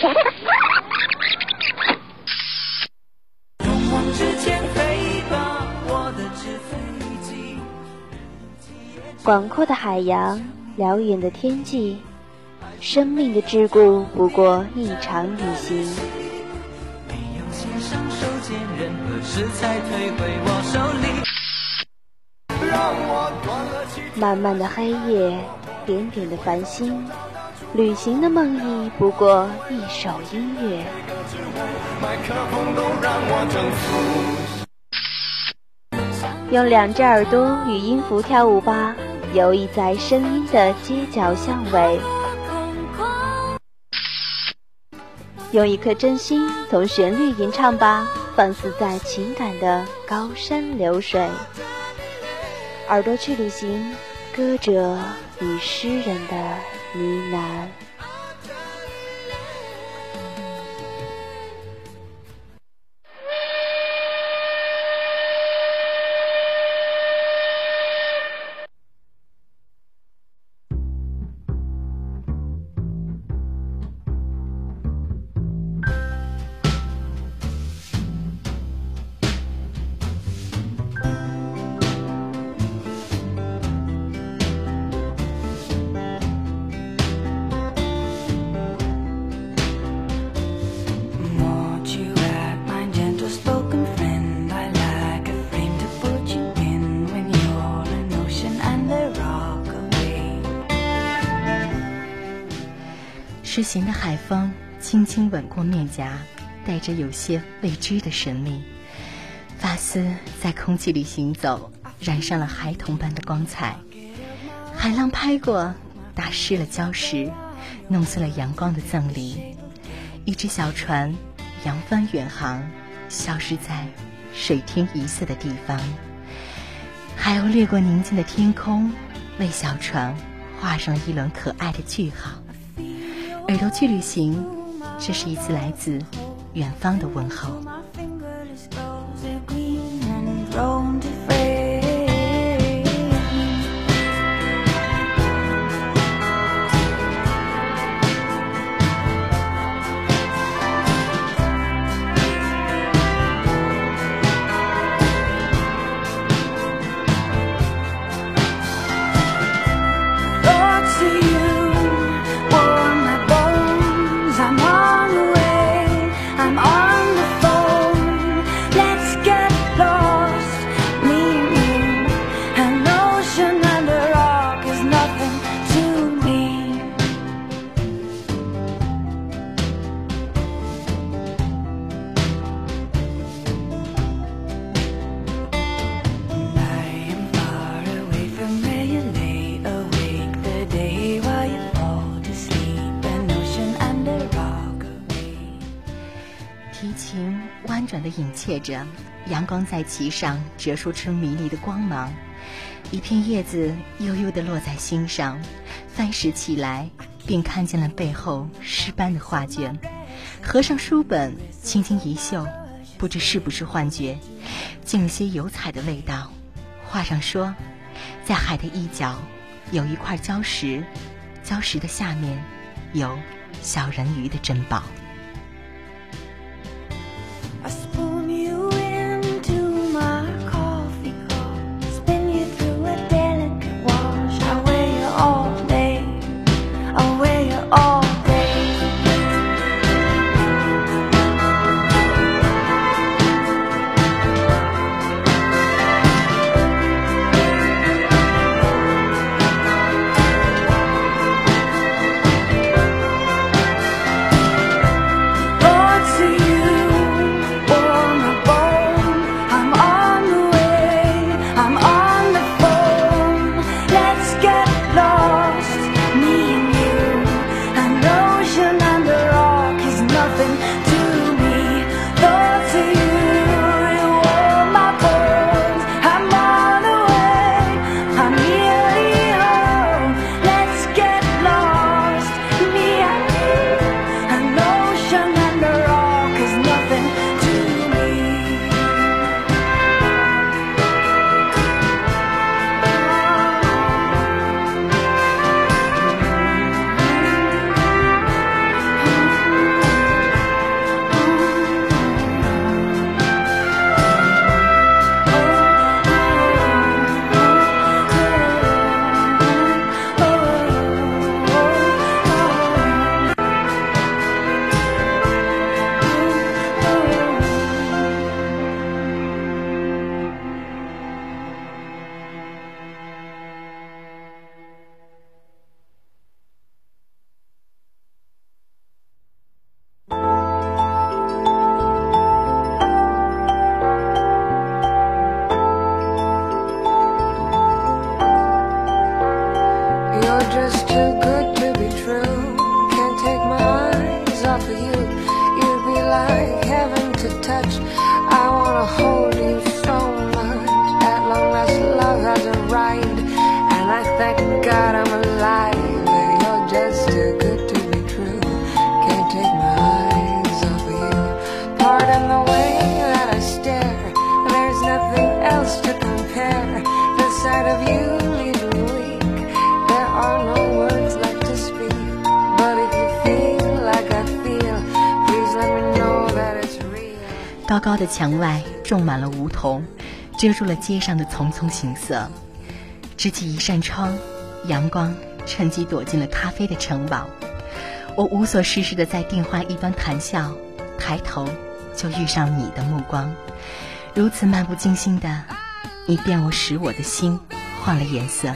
广阔的海洋，辽远的天际，生命的桎梏不过一场旅行。慢慢的黑夜，点点的繁星，旅行的梦呓不过一首音乐。用两只耳朵与音符跳舞吧。游弋在声音的街角巷尾，用一颗真心从旋律吟唱吧，放肆在情感的高山流水。耳朵去旅行，歌者与诗人的呢喃。诗行的海风轻轻吻过面颊，带着有些未知的神秘。发丝在空气里行走，染上了孩童般的光彩。海浪拍过，打湿了礁石，弄碎了阳光的赠礼。一只小船扬帆远航，消失在水天一色的地方。海鸥掠过宁静的天空，为小船画上了一轮可爱的句号。耳朵去旅行，这是一次来自远方的问候。转的隐切着阳光在其上折射出迷离的光芒，一片叶子悠悠地落在心上，翻拾起来便看见了背后诗般的画卷。合上书本，轻轻一嗅，不知是不是幻觉，竟有些油彩的味道。画上说，在海的一角有一块礁石，礁石的下面有小人鱼的珍宝。to touch. 高的墙外种满了梧桐，遮住了街上的丛丛行色。支起一扇窗，阳光趁机躲进了咖啡的城堡。我无所事事的在电话一端谈笑，抬头就遇上你的目光，如此漫不经心的，你便我使我的心换了颜色，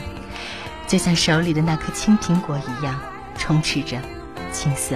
就像手里的那颗青苹果一样，充斥着青涩。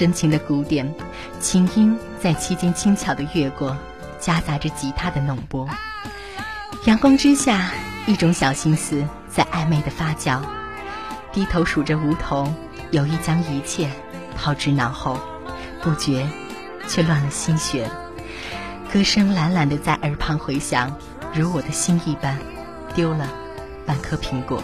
深情的鼓点，琴音在期间轻巧的越过，夹杂着吉他的弄波。阳光之下，一种小心思在暧昧的发酵。低头数着梧桐，有意将一切抛之脑后，不觉却乱了心弦。歌声懒懒的在耳旁回响，如我的心一般，丢了半颗苹果。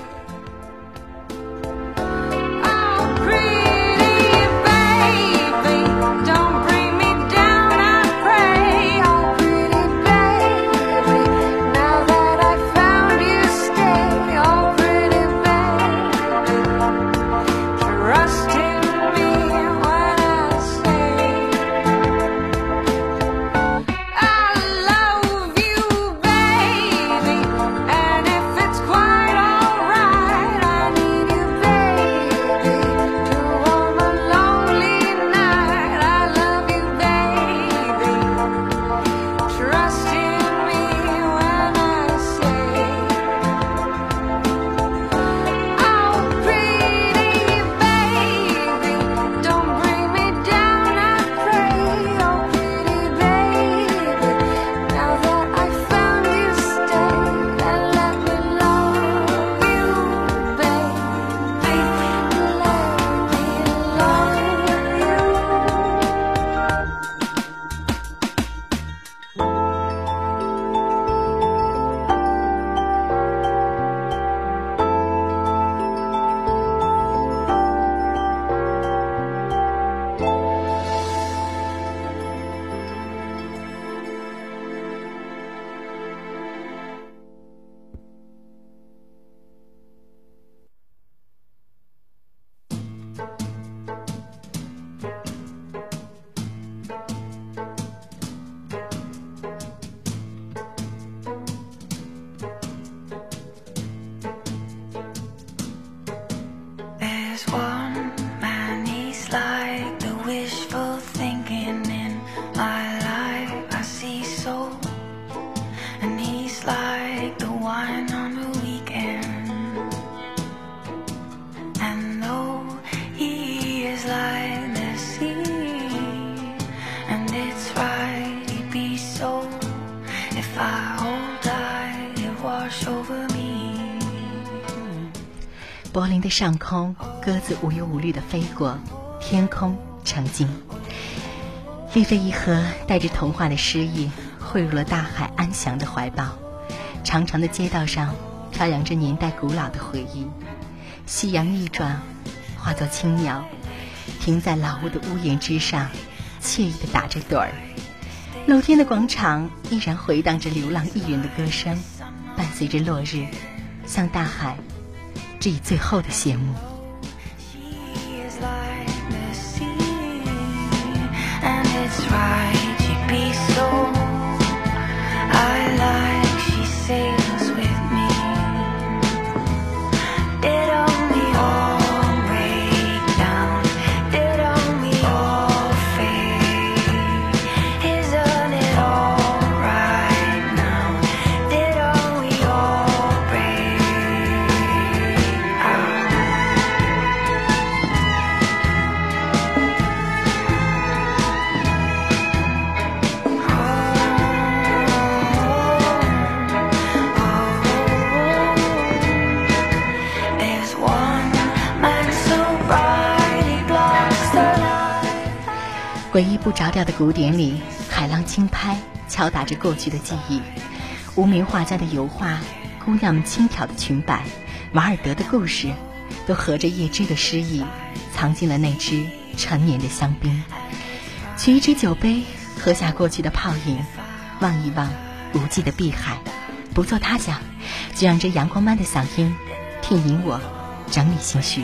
柏林的上空，鸽子无忧无虑的飞过，天空澄净。丽菲一河带着童话的诗意，汇入了大海安详的怀抱。长长的街道上，飘扬着年代古老的回忆。夕阳一转，化作青鸟，停在老屋的屋檐之上，惬意的打着盹儿。露天的广场依然回荡着流浪艺人的歌声，伴随着落日，向大海。这一最后的谢幕。唯一不着调的古典里，海浪轻拍，敲打着过去的记忆。无名画家的油画，姑娘们轻挑的裙摆，瓦尔德的故事，都合着叶芝的诗意，藏进了那支陈年的香槟。取一支酒杯，喝下过去的泡影，望一望无际的碧海，不做他想，就让这阳光般的嗓音，替你我整理心绪。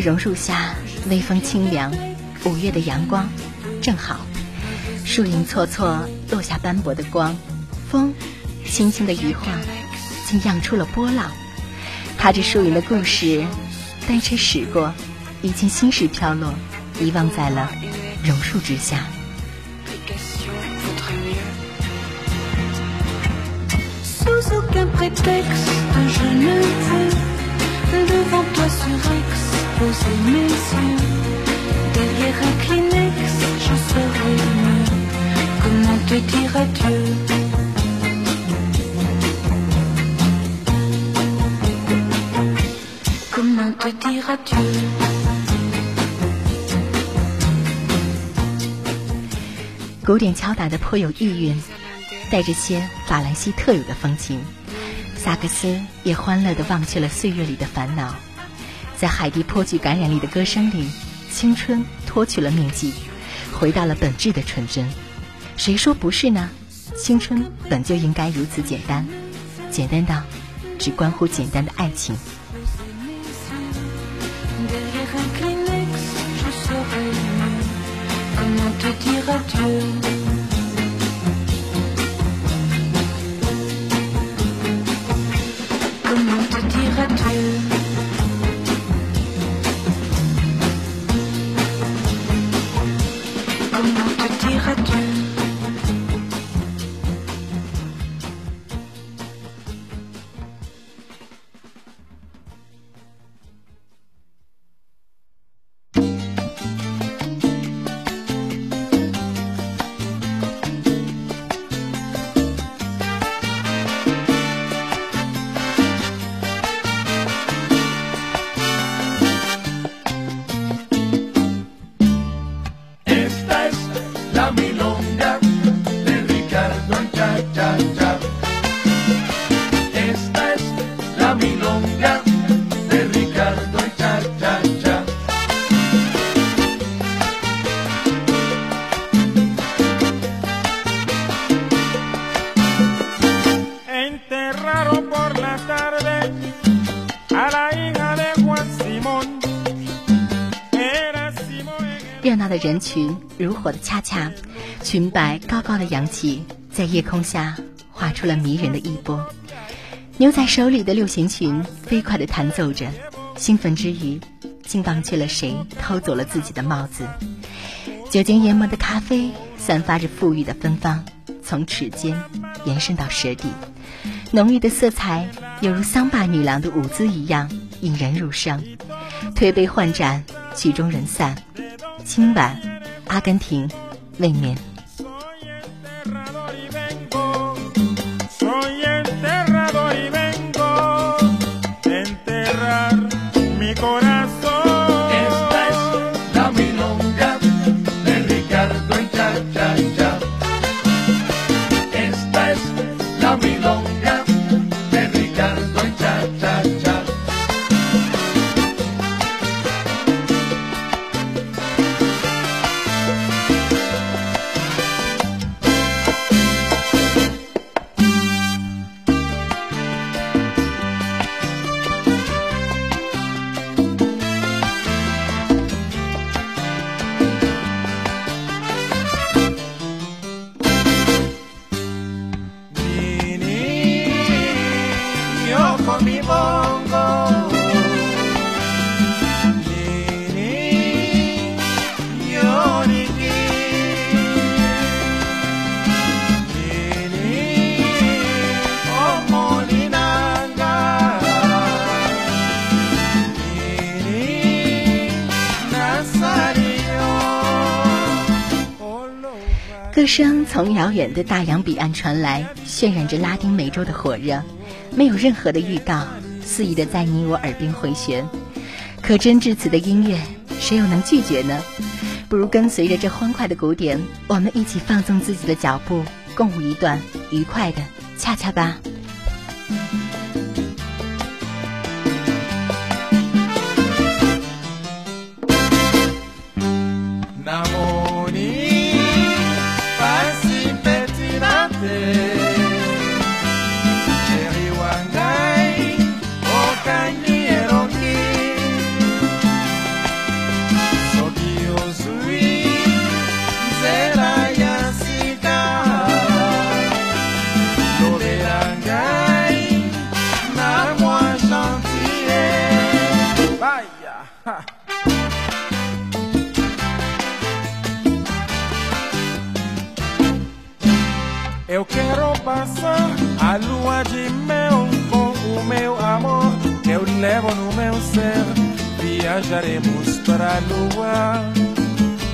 榕树下，微风清凉，五月的阳光正好，树影错错落下斑驳的光，风轻轻的一晃，竟漾出了波浪。踏着树影的故事，单车驶过，已经心事飘落，遗忘在了榕树之下。古典敲打的颇有意蕴，带着些法兰西特有的风情。萨克斯也欢乐地忘却了岁月里的烦恼。在海蒂颇具感染力的歌声里，青春脱去了面具，回到了本质的纯真。谁说不是呢？青春本就应该如此简单，简单到只关乎简单的爱情。闹的人群如火的恰恰，裙摆高高的扬起，在夜空下画出了迷人的一波。牛仔手里的六弦琴飞快地弹奏着，兴奋之余，竟忘却了谁偷走了自己的帽子。酒精研磨的咖啡散发着馥郁的芬芳，从齿间延伸到舌底，浓郁的色彩犹如桑巴女郎的舞姿一样引人入胜。推杯换盏，曲终人散。今晚，阿根廷卫冕。从遥远的大洋彼岸传来，渲染着拉丁美洲的火热，没有任何的预告，肆意的在你我耳边回旋。可真至此的音乐，谁又能拒绝呢？不如跟随着这欢快的鼓点，我们一起放纵自己的脚步，共舞一段愉快的恰恰吧。Passar a lua de mel com o meu amor. Eu levo no meu ser. Viajaremos para a lua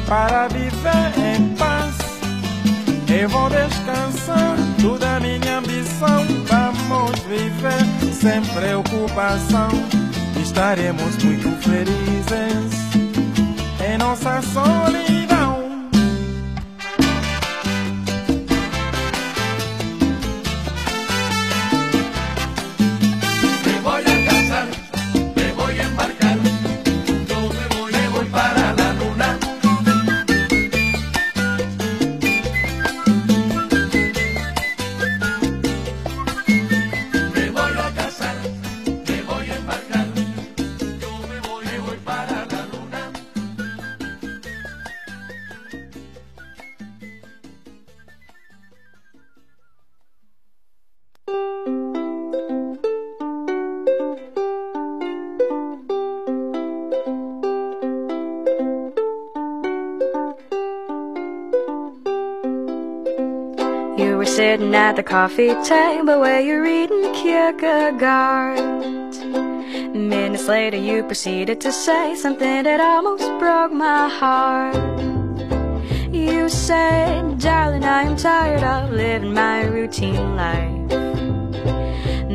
para viver em paz. Eu vou descansar toda minha ambição. Vamos viver sem preocupação. Estaremos muito felizes em nossa solidão. at the coffee table where you're reading Kierkegaard. Minutes later, you proceeded to say something that almost broke my heart. You said, Darling, I am tired of living my routine life.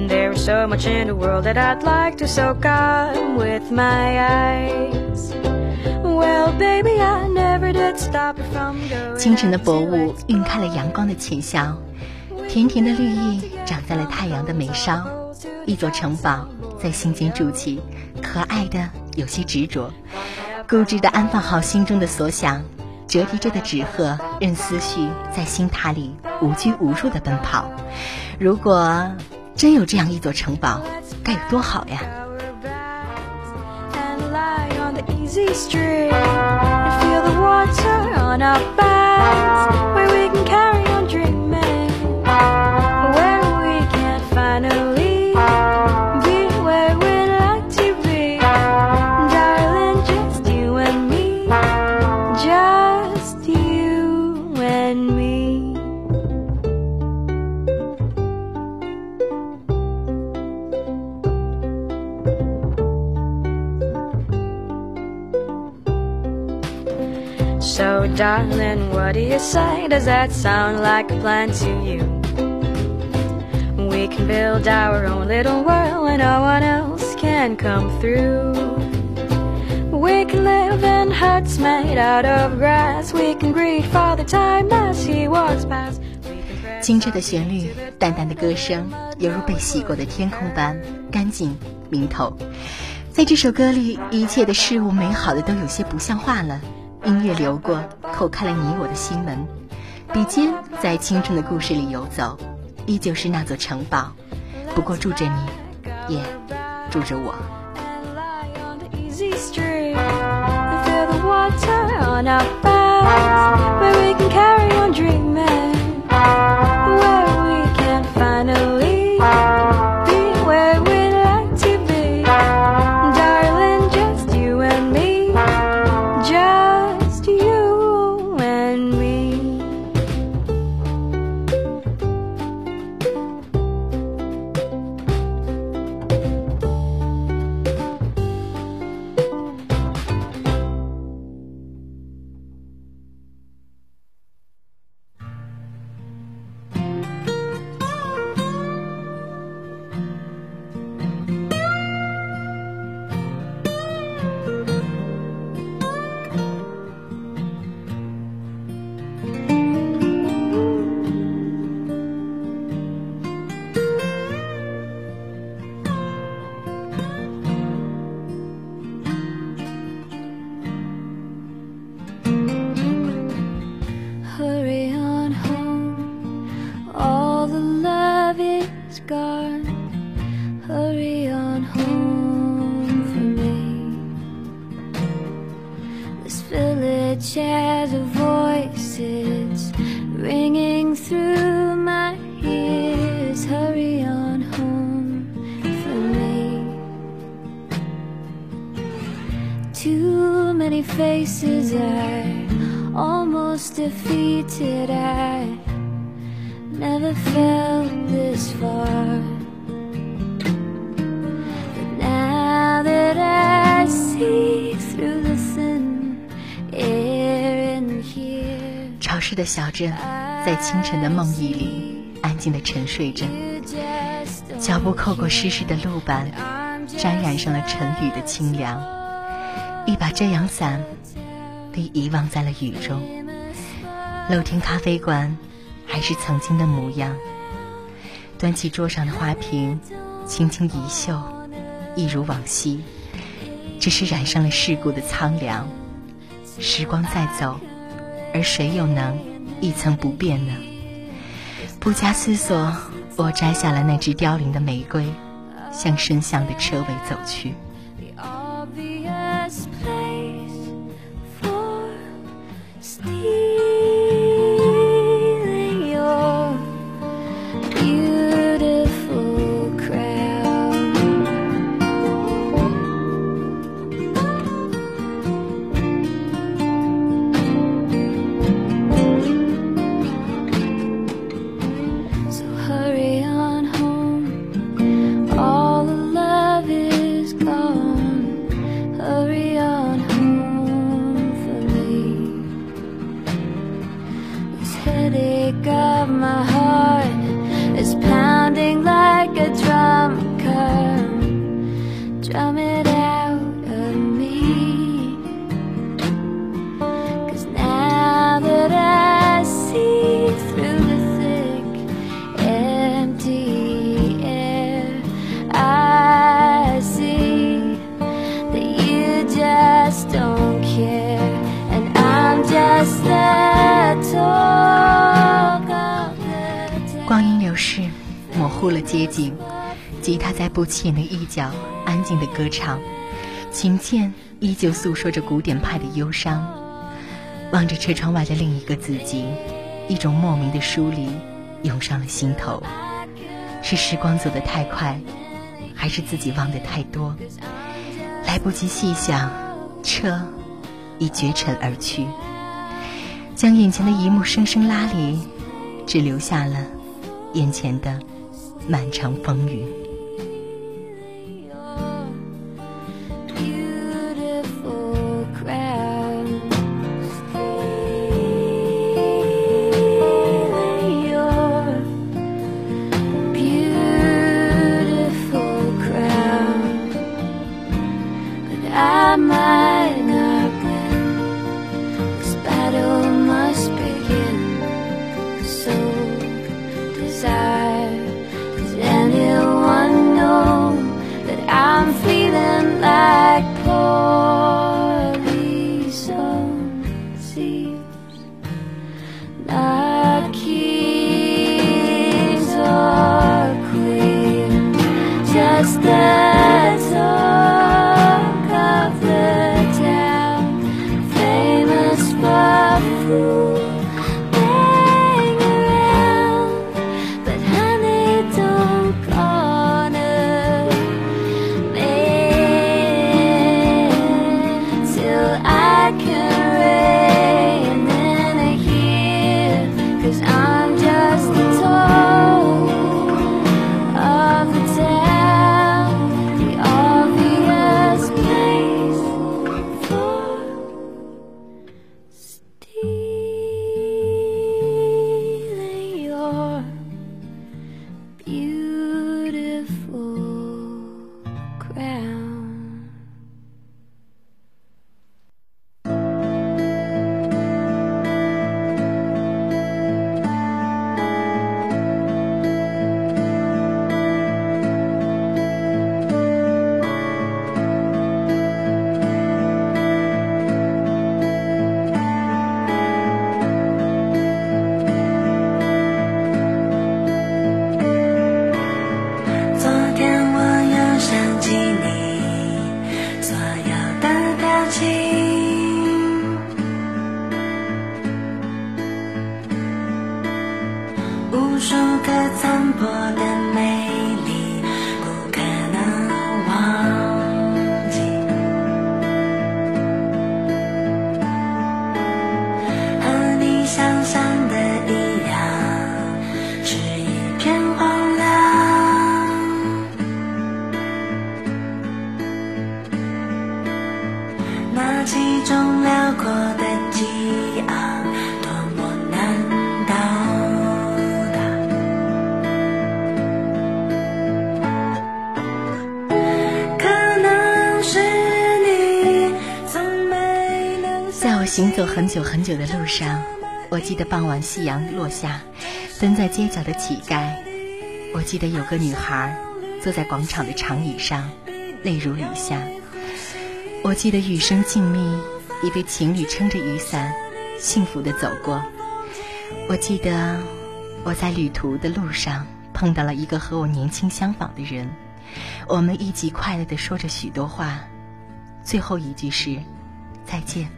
There is so much in the world that I'd like to soak up with my eyes. Well, baby, I never did stop you from going. 清晨的薄雾晕开了阳光的浅笑， 甜甜的绿意长在了太阳的眉梢。一座城堡在心间筑起，可爱的有些执着，固执的安放好心中的所想，折叠着的纸鹤任思绪在心塔里无拘无束的奔跑。如果真有这样一座城堡，该有多好呀！Darling, what do you say? Does that sound like a plan to you? We can build our own little world where no one else can come through. We can live in huts made out of grass. We can greet Father Time as he walks past. We can pray 精致的旋律，淡淡的歌声，犹如被洗过的天空般干净明透。在这首歌里，一切的事物美好的都有些不像话了。音乐流过，叩开了你我的心门。笔尖在青春的故事里游走，依旧是那座城堡，不过住着你，也住着我。在清晨的梦呓里安静的沉睡着，脚步扣过湿湿的路板，沾染上了晨雨的清凉。一把遮阳伞被遗忘在了雨中，露天咖啡馆还是曾经的模样。端起桌上的花瓶，轻轻一嗅，一如往昔，只是染上了世故的苍凉。时光在走，而谁又能一成不变呢？不加思索，我摘下了那只凋零的玫瑰，向深巷的车尾走去。街景，吉他在不起眼的一角安静的歌唱，琴键依旧诉说着古典派的忧伤。望着车窗外的另一个自己，一种莫名的疏离涌上了心头。是时光走得太快，还是自己忘得太多？来不及细想，车已绝尘而去，将眼前的一幕生生拉离，只留下了眼前的漫长风雨。走很久很久的路上，我记得傍晚夕阳落下，蹲在街角的乞丐。我记得有个女孩坐在广场的长椅上，泪如雨下。我记得雨声静谧，一对情侣撑着雨伞，幸福的走过。我记得我在旅途的路上碰到了一个和我年轻相仿的人，我们一起快乐的说着许多话，最后一句是再见，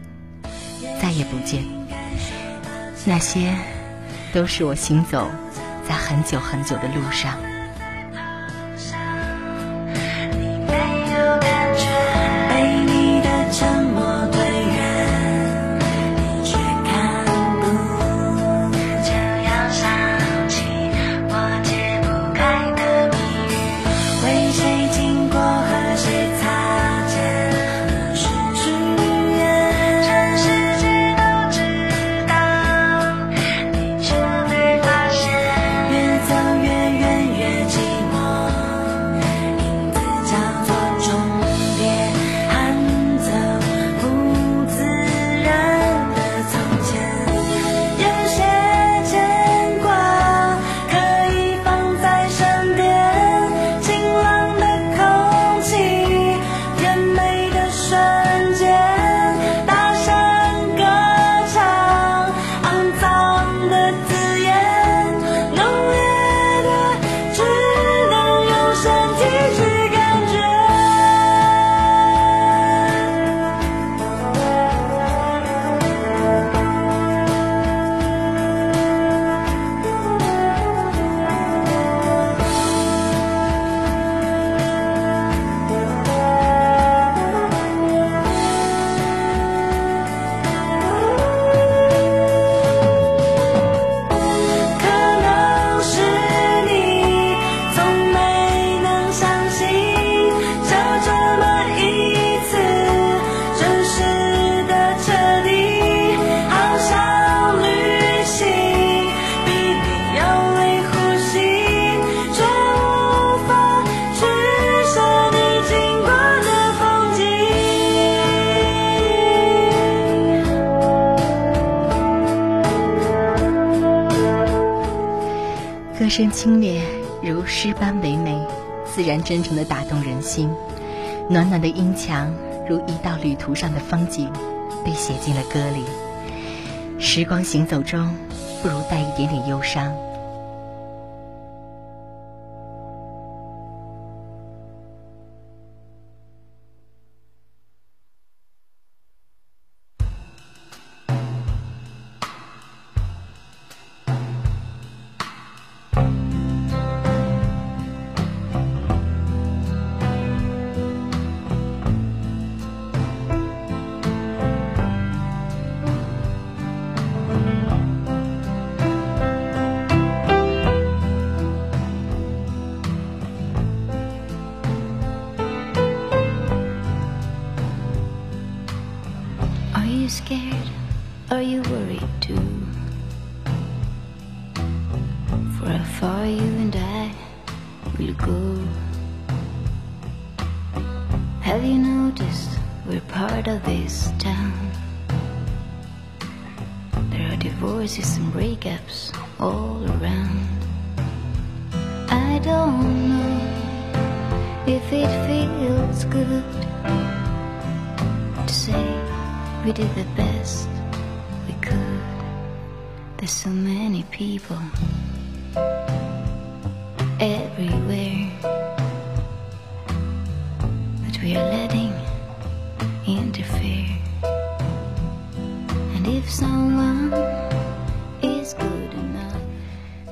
再也不见。那些都是我行走在很久很久的路上。清冽，如诗般唯美，自然真诚的打动人心。暖暖的音墙，如一道旅途上的风景，被写进了歌里。时光行走中，不如带一点点忧伤。you worried too. For how far you and I will go. Have you noticed we're part of this town? There are divorces and breakups all around. I don't know if it feels good to say we did the best. There's so many people everywhere that we are letting interfere. And if someone is good enough，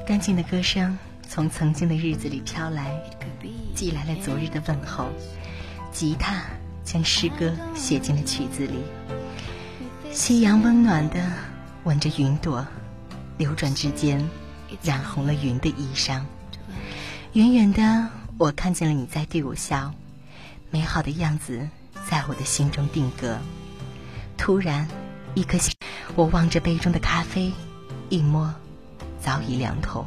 干净的歌声从曾经的日子里飘来，寄来了昨日的问候。吉他将诗歌写进了曲子里。夕阳温暖的吻着云朵，流转之间染红了云的衣裳。远远的，我看见了你在对我笑，美好的样子在我的心中定格。突然，一颗心，我望着杯中的咖啡，一摸。早已凉透。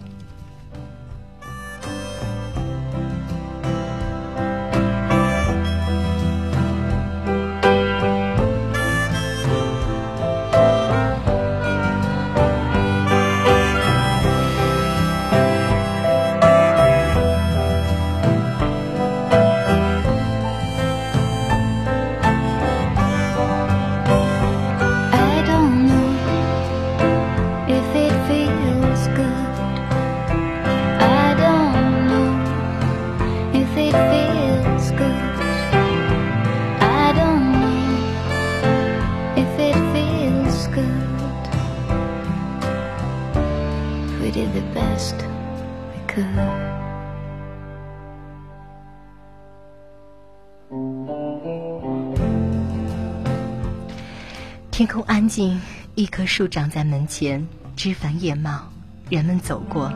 天空安静一棵树长在门前枝繁叶茂人们走过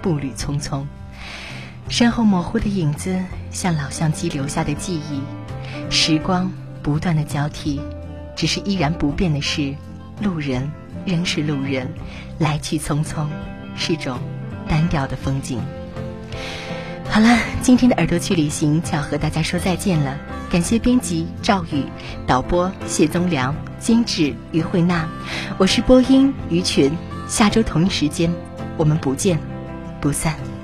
步履匆匆。身后模糊的影子像老相机留下的记忆。时光不断的交替只是依然不变的是路人仍是路人来去匆匆是种单调的风景。好了，今天的耳朵去旅行就要和大家说再见了。感谢编辑赵宇，导播谢宗良，监制于慧娜，我是播音于群。下周同一时间，我们不见不散。